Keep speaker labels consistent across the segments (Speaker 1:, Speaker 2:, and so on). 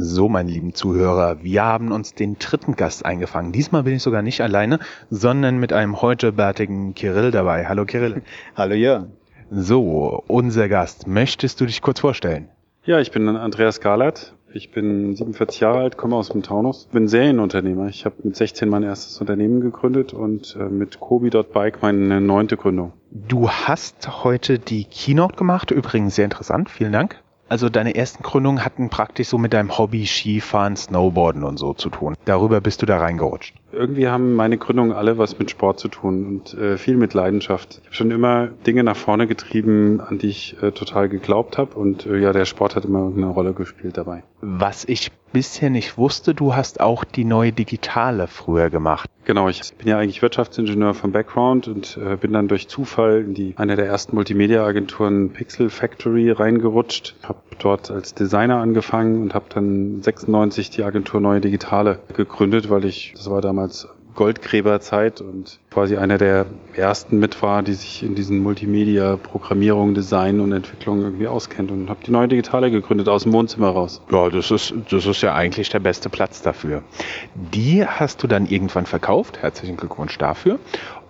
Speaker 1: So, meine lieben Zuhörer, wir haben uns den dritten Gast eingefangen. Diesmal bin ich sogar nicht alleine, sondern mit einem heute bärtigen Kirill dabei. Hallo Kirill.
Speaker 2: Hallo Jörn.
Speaker 1: So, unser Gast. Möchtest du dich kurz vorstellen?
Speaker 3: Ja, ich bin Andreas Galert. Ich bin 47 Jahre alt, komme aus dem Taunus, bin Serienunternehmer. Ich habe mit 16 mein erstes Unternehmen gegründet und äh, mit Kobi.bike meine neunte Gründung.
Speaker 1: Du hast heute die Keynote gemacht, übrigens sehr interessant, vielen Dank. Also deine ersten Gründungen hatten praktisch so mit deinem Hobby Skifahren, Snowboarden und so zu tun. Darüber bist du da reingerutscht.
Speaker 3: Irgendwie haben meine Gründungen alle was mit Sport zu tun und äh, viel mit Leidenschaft. Ich habe schon immer Dinge nach vorne getrieben, an die ich äh, total geglaubt habe und äh, ja, der Sport hat immer eine Rolle gespielt dabei.
Speaker 1: Was ich bisher nicht wusste, du hast auch die neue Digitale früher gemacht.
Speaker 3: Genau, ich bin ja eigentlich Wirtschaftsingenieur vom Background und äh, bin dann durch Zufall in die eine der ersten Multimedia-Agenturen Pixel Factory reingerutscht, habe dort als Designer angefangen und habe dann 96 die Agentur Neue Digitale gegründet, weil ich, das war damals Goldgräberzeit und quasi einer der ersten mit war, die sich in diesen Multimedia, Programmierung, Design und Entwicklung irgendwie auskennt und habe die neue Digitale gegründet aus dem Wohnzimmer raus.
Speaker 1: Ja, das ist, das ist ja eigentlich der beste Platz dafür. Die hast du dann irgendwann verkauft. Herzlichen Glückwunsch dafür.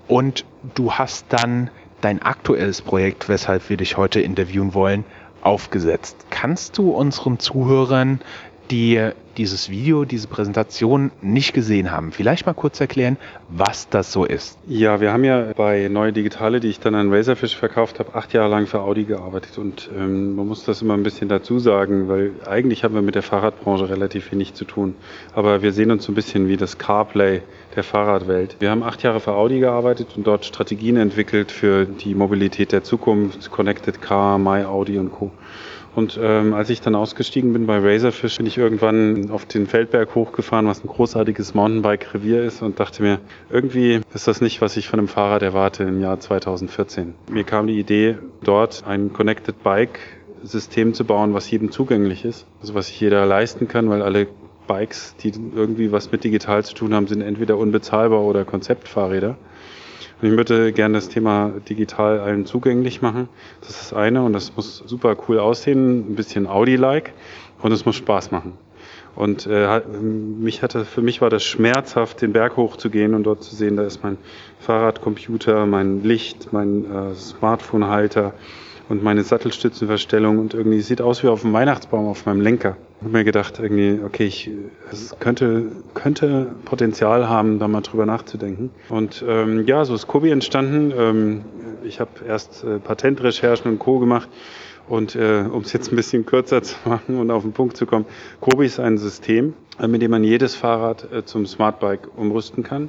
Speaker 1: Und du hast dann dein aktuelles Projekt, weshalb wir dich heute interviewen wollen, aufgesetzt. Kannst du unseren Zuhörern die dieses Video, diese Präsentation nicht gesehen haben, vielleicht mal kurz erklären, was das so ist.
Speaker 3: Ja, wir haben ja bei Neue Digitale, die ich dann an Razorfish verkauft habe, acht Jahre lang für Audi gearbeitet und ähm, man muss das immer ein bisschen dazu sagen, weil eigentlich haben wir mit der Fahrradbranche relativ wenig zu tun. Aber wir sehen uns so ein bisschen wie das CarPlay der Fahrradwelt. Wir haben acht Jahre für Audi gearbeitet und dort Strategien entwickelt für die Mobilität der Zukunft, Connected Car, My Audi und Co. Und ähm, als ich dann ausgestiegen bin bei Razorfish, bin ich irgendwann auf den Feldberg hochgefahren, was ein großartiges Mountainbike-Revier ist und dachte mir, irgendwie ist das nicht, was ich von einem Fahrrad erwarte im Jahr 2014. Mir kam die Idee, dort ein Connected Bike System zu bauen, was jedem zugänglich ist, also was sich jeder leisten kann, weil alle Bikes, die irgendwie was mit digital zu tun haben, sind entweder unbezahlbar oder Konzeptfahrräder. Ich würde gerne das Thema digital allen zugänglich machen. Das ist das eine und das muss super cool aussehen, ein bisschen Audi-like und es muss Spaß machen. Und äh, mich hatte, für mich war das schmerzhaft, den Berg hochzugehen und dort zu sehen, da ist mein Fahrradcomputer, mein Licht, mein äh, Smartphone-Halter und meine Sattelstützenverstellung und irgendwie sieht aus wie auf dem Weihnachtsbaum auf meinem Lenker. Ich habe mir gedacht, irgendwie, okay, ich, es könnte, könnte Potenzial haben, da mal drüber nachzudenken. Und ähm, ja, so ist Kobi entstanden. Ähm, ich habe erst äh, Patentrecherchen und Co. gemacht. Und äh, um es jetzt ein bisschen kürzer zu machen und auf den Punkt zu kommen, Kobi ist ein System, äh, mit dem man jedes Fahrrad äh, zum Smartbike umrüsten kann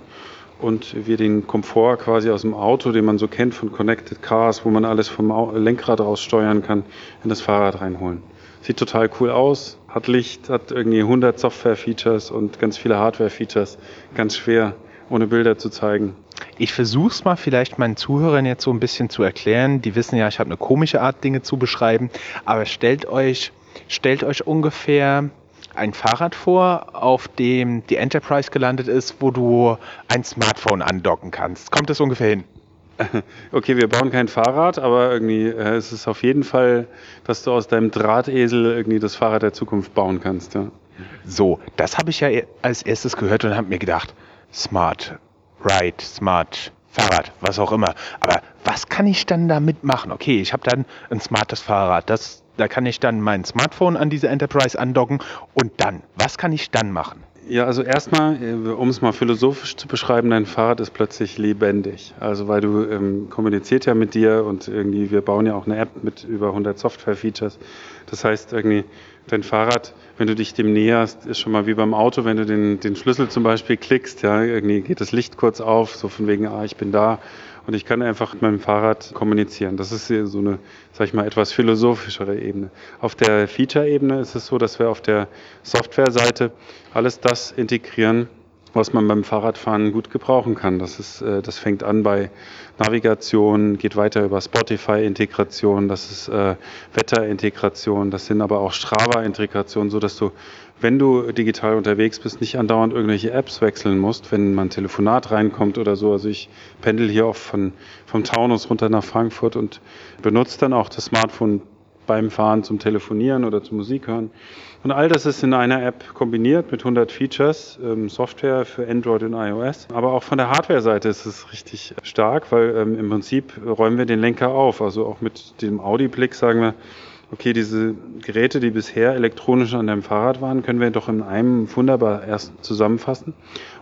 Speaker 3: und wir den Komfort quasi aus dem Auto, den man so kennt von Connected Cars, wo man alles vom Lenkrad raus steuern kann, in das Fahrrad reinholen. Sieht total cool aus, hat Licht, hat irgendwie 100 Software-Features und ganz viele Hardware-Features. Ganz schwer, ohne Bilder zu zeigen.
Speaker 1: Ich versuche es mal vielleicht meinen Zuhörern jetzt so ein bisschen zu erklären. Die wissen ja, ich habe eine komische Art, Dinge zu beschreiben. Aber stellt euch, stellt euch ungefähr ein Fahrrad vor, auf dem die Enterprise gelandet ist, wo du ein Smartphone andocken kannst. Kommt das ungefähr hin?
Speaker 3: Okay, wir bauen kein Fahrrad, aber irgendwie äh, es ist auf jeden Fall, dass du aus deinem Drahtesel irgendwie das Fahrrad der Zukunft bauen kannst. Ja.
Speaker 1: So, das habe ich ja als erstes gehört und habe mir gedacht, Smart Ride, Smart Fahrrad, was auch immer. Aber was kann ich dann damit machen? Okay, ich habe dann ein smartes Fahrrad, das da kann ich dann mein Smartphone an diese Enterprise andocken und dann, was kann ich dann machen?
Speaker 3: Ja, also erstmal, äh, um es mal philosophisch zu beschreiben, dein Fahrrad ist plötzlich lebendig. Also weil du ähm, kommuniziert ja mit dir und irgendwie, wir bauen ja auch eine App mit über 100 Software-Features. Das heißt irgendwie, dein Fahrrad, wenn du dich dem näherst, ist schon mal wie beim Auto, wenn du den, den Schlüssel zum Beispiel klickst, ja, irgendwie geht das Licht kurz auf, so von wegen, ah, ich bin da und ich kann einfach mit meinem Fahrrad kommunizieren. Das ist so eine, sag ich mal, etwas philosophischere Ebene. Auf der Feature-Ebene ist es so, dass wir auf der Software-Seite alles das integrieren, was man beim Fahrradfahren gut gebrauchen kann. Das ist, äh, das fängt an bei Navigation, geht weiter über Spotify-Integration, das ist äh, Wetter-Integration, das sind aber auch Strava-Integrationen, so dass du wenn du digital unterwegs bist, nicht andauernd irgendwelche Apps wechseln musst, wenn man Telefonat reinkommt oder so. Also ich pendel hier oft von, vom Taunus runter nach Frankfurt und benutze dann auch das Smartphone beim Fahren zum Telefonieren oder zum Musik hören. Und all das ist in einer App kombiniert mit 100 Features, ähm, Software für Android und iOS. Aber auch von der Hardware-Seite ist es richtig stark, weil ähm, im Prinzip räumen wir den Lenker auf. Also auch mit dem Audi-Blick sagen wir, okay, diese Geräte, die bisher elektronisch an deinem Fahrrad waren, können wir doch in einem wunderbar erst zusammenfassen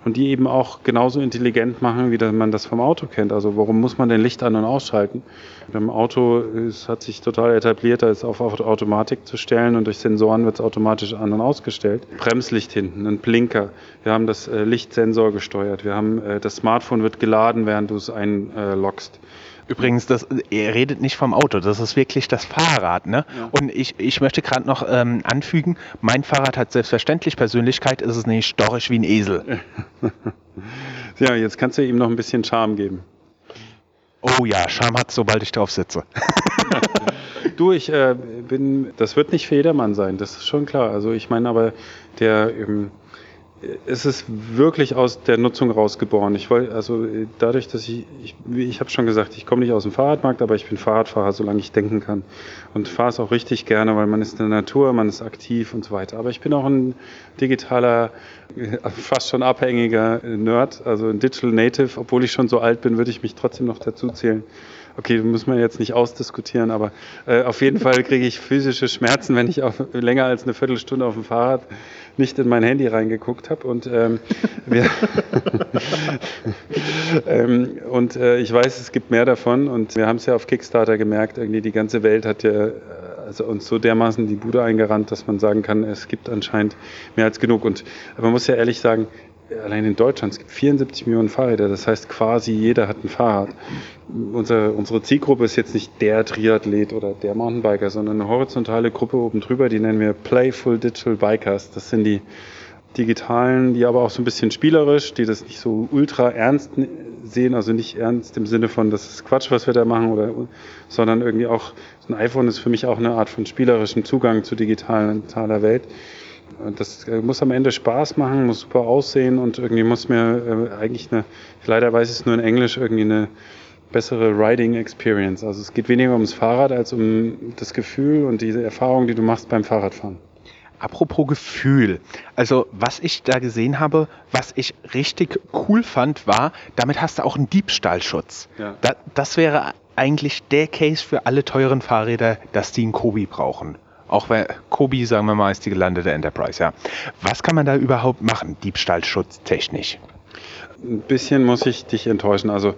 Speaker 3: und die eben auch genauso intelligent machen, wie man das vom Auto kennt. Also warum muss man den Licht an- und ausschalten? Beim Auto es hat sich total etabliert, da ist auf Automatik zu stellen und durch Sensoren wird es automatisch an- und ausgestellt. Bremslicht hinten, ein Blinker. Wir haben das äh, Lichtsensor gesteuert. Wir haben äh, das Smartphone wird geladen, während du es einloggst.
Speaker 1: Übrigens, das, er redet nicht vom Auto, das ist wirklich das Fahrrad. Ne? Ja. Und ich, ich möchte gerade noch ähm, anfügen, mein Fahrrad hat selbstverständlich Persönlichkeit, ist es nicht storch wie ein Esel.
Speaker 3: ja, jetzt kannst du ihm noch ein bisschen Charme geben.
Speaker 1: Oh ja, Charme hat sobald ich drauf sitze.
Speaker 3: du, ich äh, bin, das wird nicht für jedermann sein, das ist schon klar. Also ich meine aber, der... Ähm, es ist wirklich aus der Nutzung rausgeboren. Ich wollte, also dadurch, dass ich, ich, ich habe schon gesagt, ich komme nicht aus dem Fahrradmarkt, aber ich bin Fahrradfahrer, solange ich denken kann. Und fahre es auch richtig gerne, weil man ist in der Natur, man ist aktiv und so weiter. Aber ich bin auch ein digitaler, fast schon abhängiger Nerd, also ein Digital Native. Obwohl ich schon so alt bin, würde ich mich trotzdem noch dazu zählen. Okay, muss man jetzt nicht ausdiskutieren, aber äh, auf jeden Fall kriege ich physische Schmerzen, wenn ich auf, länger als eine Viertelstunde auf dem Fahrrad nicht in mein Handy reingeguckt habe. Und, ähm, ähm, und äh, ich weiß, es gibt mehr davon. Und wir haben es ja auf Kickstarter gemerkt, irgendwie die ganze Welt hat ja äh, also uns so dermaßen die Bude eingerannt, dass man sagen kann, es gibt anscheinend mehr als genug. Und man muss ja ehrlich sagen, allein in Deutschland, es gibt 74 Millionen Fahrräder, das heißt quasi jeder hat ein Fahrrad. Unser, unsere Zielgruppe ist jetzt nicht der Triathlet oder der Mountainbiker, sondern eine horizontale Gruppe oben drüber, die nennen wir Playful Digital Bikers. Das sind die digitalen, die aber auch so ein bisschen spielerisch, die das nicht so ultra ernst sehen, also nicht ernst im Sinne von, das ist Quatsch, was wir da machen, oder, sondern irgendwie auch, ein iPhone ist für mich auch eine Art von spielerischem Zugang zur digitalen Welt. Das äh, muss am Ende Spaß machen, muss super aussehen und irgendwie muss mir äh, eigentlich eine, leider weiß ich es nur in Englisch, irgendwie eine bessere Riding Experience. Also es geht weniger ums Fahrrad als um das Gefühl und diese Erfahrung, die du machst beim Fahrradfahren.
Speaker 1: Apropos Gefühl. Also, was ich da gesehen habe, was ich richtig cool fand, war, damit hast du auch einen Diebstahlschutz. Ja. Da, das wäre eigentlich der Case für alle teuren Fahrräder, dass die einen Kobi brauchen. Auch wenn Kobi, sagen wir mal, ist die gelandete Enterprise, ja. Was kann man da überhaupt machen, diebstahlschutztechnisch?
Speaker 3: Ein bisschen muss ich dich enttäuschen. Also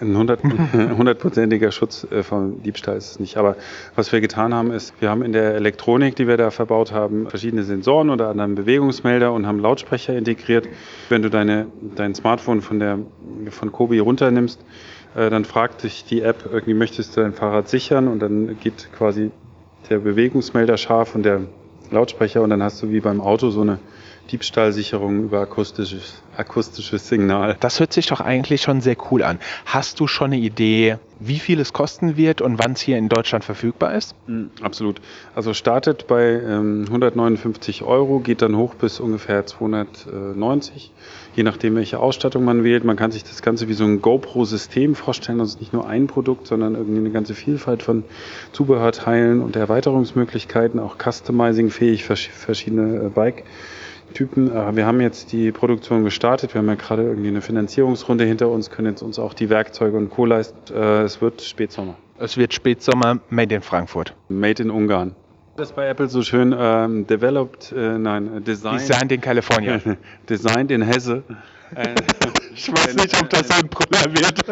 Speaker 3: ein hundertprozentiger Schutz äh, von Diebstahl ist es nicht. Aber was wir getan haben, ist, wir haben in der Elektronik, die wir da verbaut haben, verschiedene Sensoren oder anderen Bewegungsmelder und haben Lautsprecher integriert. Wenn du deine, dein Smartphone von, der, von Kobi runternimmst, äh, dann fragt dich die App, irgendwie möchtest du dein Fahrrad sichern und dann geht quasi der Bewegungsmelder scharf und der Lautsprecher und dann hast du wie beim Auto so eine Diebstahlsicherung über akustisches, akustisches Signal.
Speaker 1: Das hört sich doch eigentlich schon sehr cool an. Hast du schon eine Idee, wie viel es kosten wird und wann es hier in Deutschland verfügbar ist?
Speaker 3: Mm, absolut. Also startet bei ähm, 159 Euro, geht dann hoch bis ungefähr 290, je nachdem, welche Ausstattung man wählt. Man kann sich das Ganze wie so ein GoPro-System vorstellen. Das ist nicht nur ein Produkt, sondern irgendwie eine ganze Vielfalt von Zubehörteilen und Erweiterungsmöglichkeiten, auch Customizing-fähig, verschiedene äh, Bike. Typen. Äh, wir haben jetzt die Produktion gestartet. Wir haben ja gerade irgendwie eine Finanzierungsrunde hinter uns, können jetzt uns auch die Werkzeuge und Co. leisten. Äh, es wird Spätsommer.
Speaker 1: Es wird Spätsommer, made in Frankfurt.
Speaker 3: Made in Ungarn. Das ist bei Apple so schön ähm, developed, äh, nein, designed.
Speaker 1: Designed in Kalifornien.
Speaker 3: designed in Hesse.
Speaker 1: ich weiß nicht, ob das ein Brüller wird.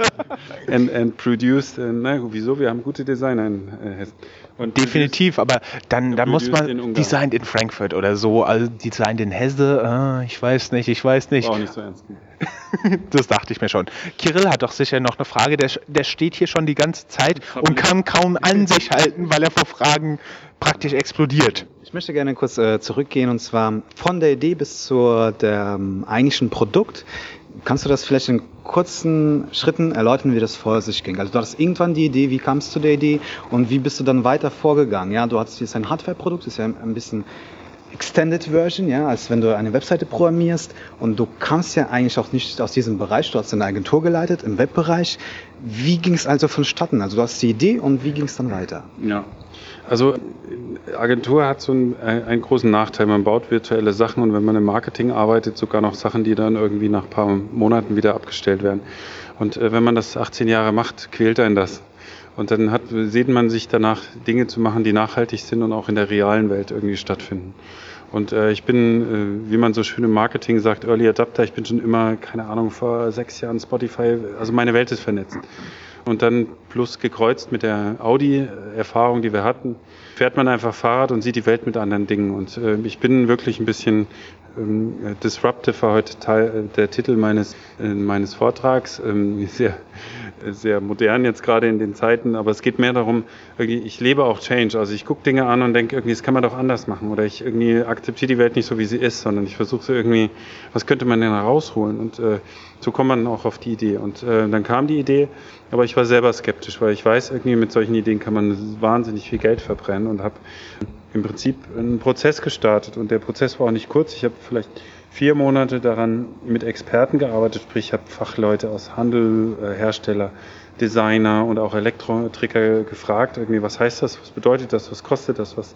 Speaker 3: and, and produced, äh, na, wieso? Wir haben gute Designer in äh, Hessen.
Speaker 1: Und Definitiv, aber dann, dann muss man in Designed in Frankfurt oder so, also Designed in Hesse, äh, ich weiß nicht, ich weiß nicht.
Speaker 3: War auch nicht so ernst.
Speaker 1: das dachte ich mir schon. Kirill hat doch sicher noch eine Frage, der, der steht hier schon die ganze Zeit und kann kaum an sich halten, weil er vor Fragen praktisch explodiert.
Speaker 2: Ich möchte gerne kurz äh, zurückgehen und zwar von der Idee bis zu dem eigentlichen Produkt. Kannst du das vielleicht in kurzen Schritten erläutern, wie das vor sich ging? Also du hattest irgendwann die Idee, wie kamst du zu der Idee und wie bist du dann weiter vorgegangen? Ja, du hattest jetzt ein Hardware-Produkt, ist ja ein bisschen Extended Version, ja, als wenn du eine Webseite programmierst und du kamst ja eigentlich auch nicht aus diesem Bereich, du hast eine Agentur geleitet im Webbereich. Wie ging es also vonstatten? Also du hast die Idee und wie ging es dann weiter?
Speaker 3: Ja, Also Agentur hat so einen, einen, großen Nachteil. Man baut virtuelle Sachen und wenn man im Marketing arbeitet, sogar noch Sachen, die dann irgendwie nach ein paar Monaten wieder abgestellt werden. Und äh, wenn man das 18 Jahre macht, quält einen das. Und dann hat, sieht man sich danach, Dinge zu machen, die nachhaltig sind und auch in der realen Welt irgendwie stattfinden. Und äh, ich bin, äh, wie man so schön im Marketing sagt, Early Adapter. Ich bin schon immer, keine Ahnung, vor sechs Jahren Spotify. Also meine Welt ist vernetzt. Und dann plus gekreuzt mit der Audi-Erfahrung, die wir hatten, fährt man einfach Fahrrad und sieht die Welt mit anderen Dingen. Und äh, ich bin wirklich ein bisschen ähm, Disruptive heute Teil, äh, der Titel meines, äh, meines Vortrags. Ähm, sehr, sehr modern jetzt gerade in den Zeiten, aber es geht mehr darum, ich lebe auch Change. Also ich gucke Dinge an und denke, irgendwie, das kann man doch anders machen. Oder ich irgendwie akzeptiere die Welt nicht so, wie sie ist, sondern ich versuche so irgendwie, was könnte man denn herausholen? Und äh, so kommt man auch auf die Idee. Und äh, dann kam die Idee, aber ich war selber skeptisch, weil ich weiß, irgendwie mit solchen Ideen kann man wahnsinnig viel Geld verbrennen und habe im Prinzip einen Prozess gestartet. Und der Prozess war auch nicht kurz. Ich habe vielleicht vier Monate daran mit Experten gearbeitet, sprich ich habe Fachleute aus Handel, äh, Hersteller, Designer und auch Elektriker gefragt, irgendwie, was heißt das, was bedeutet das, was kostet das, was,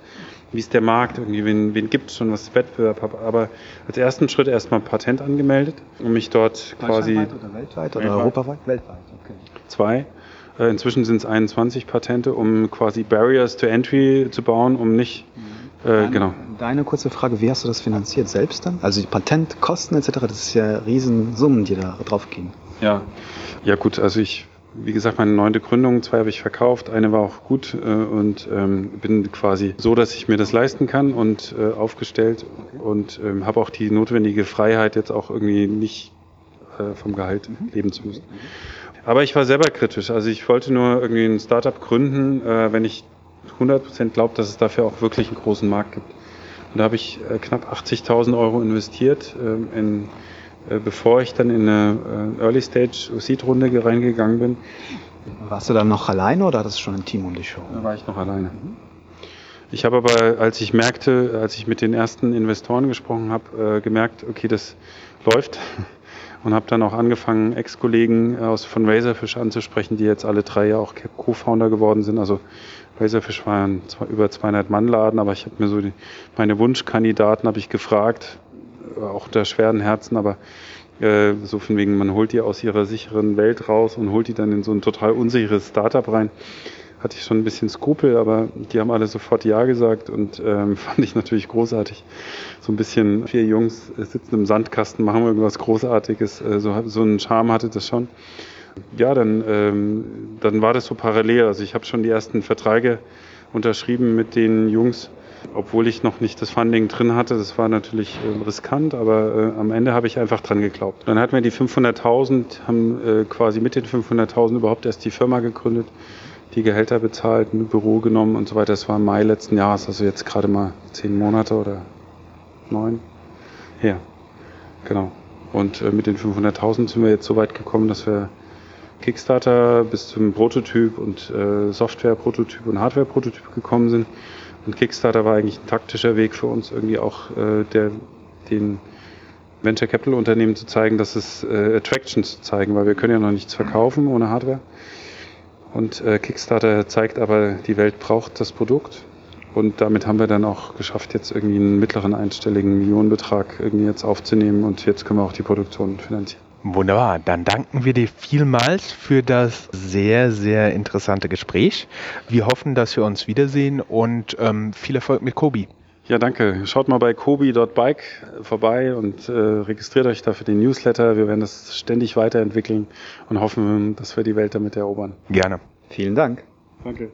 Speaker 3: wie ist der Markt, irgendwie, wen, wen gibt es schon, was ist Wettbewerb, habe aber als ersten Schritt erstmal Patent angemeldet, um mich dort quasi...
Speaker 2: oder weltweit oder europaweit?
Speaker 3: Weltweit, okay. Zwei. Äh, inzwischen sind es 21 Patente, um quasi Barriers to Entry zu bauen, um nicht mhm
Speaker 2: äh, genau. Deine kurze Frage, wie hast du das finanziert? Selbst dann? Also die Patentkosten etc., das ist ja Riesensummen, die da drauf gehen.
Speaker 3: Ja, ja gut, also ich, wie gesagt, meine neunte Gründung, zwei habe ich verkauft, eine war auch gut äh, und ähm, bin quasi so, dass ich mir das leisten kann und äh, aufgestellt und ähm, habe auch die notwendige Freiheit, jetzt auch irgendwie nicht äh, vom Gehalt mhm. leben zu müssen. Aber ich war selber kritisch. Also ich wollte nur irgendwie ein Startup gründen, äh, wenn ich 100% glaube, dass es dafür auch wirklich einen großen Markt gibt. Und da habe ich äh, knapp 80.000 Euro investiert, ähm, in, äh, bevor ich dann in eine äh, Early Stage Seed Runde reingegangen bin.
Speaker 2: Warst du dann noch alleine oder hattest du schon ein Team um dich
Speaker 3: herum? Da war ich noch alleine. Ich habe aber, als ich merkte, als ich mit den ersten Investoren gesprochen habe, gemerkt, okay, das läuft und habe dann auch angefangen, Ex-Kollegen aus von Razorfish anzusprechen, die jetzt alle drei ja auch Co-Founder geworden sind. Also Razorfish war ein über 200 Mann Laden, aber ich habe mir so die, meine Wunschkandidaten habe ich gefragt, äh, auch unter schweren Herzen, aber äh, so von wegen, man holt die aus ihrer sicheren Welt raus und holt die dann in so ein total unsicheres Startup rein. Hatte ich schon ein bisschen Skrupel, aber die haben alle sofort Ja gesagt und ähm, fand ich natürlich großartig. So ein bisschen vier Jungs sitzen im Sandkasten, machen irgendwas Großartiges. Äh, so, so einen Charme hatte das schon ja, dann, ähm, dann war das so parallel. Also ich habe schon die ersten Verträge unterschrieben mit den Jungs, obwohl ich noch nicht das Funding drin hatte. Das war natürlich äh, riskant, aber äh, am Ende habe ich einfach dran geglaubt. Dann hatten wir die 500.000, haben äh, quasi mit den 500.000 überhaupt erst die Firma gegründet, die Gehälter bezahlt, ein Büro genommen und so weiter. Das war im Mai letzten Jahres, also jetzt gerade mal zehn Monate oder neun her. Genau. Und äh, mit den 500.000 sind wir jetzt so weit gekommen, dass wir Kickstarter bis zum Prototyp und äh, Software-Prototyp und Hardware-Prototyp gekommen sind. Und Kickstarter war eigentlich ein taktischer Weg für uns, irgendwie auch äh, der, den Venture Capital Unternehmen zu zeigen, dass es äh, Attraction zu zeigen, weil wir können ja noch nichts verkaufen ohne Hardware. Und äh, Kickstarter zeigt aber, die Welt braucht das Produkt. Und damit haben wir dann auch geschafft, jetzt irgendwie einen mittleren einstelligen Millionenbetrag irgendwie jetzt aufzunehmen und jetzt können wir auch die Produktion finanzieren.
Speaker 1: Wunderbar, dann danken wir dir vielmals für das sehr, sehr interessante Gespräch. Wir hoffen, dass wir uns wiedersehen und ähm, viel Erfolg mit Kobi.
Speaker 3: Ja, danke. Schaut mal bei kobi.bike vorbei und äh, registriert euch da für den Newsletter. Wir werden das ständig weiterentwickeln und hoffen, dass wir die Welt damit erobern.
Speaker 1: Gerne.
Speaker 2: Vielen Dank.
Speaker 3: Danke.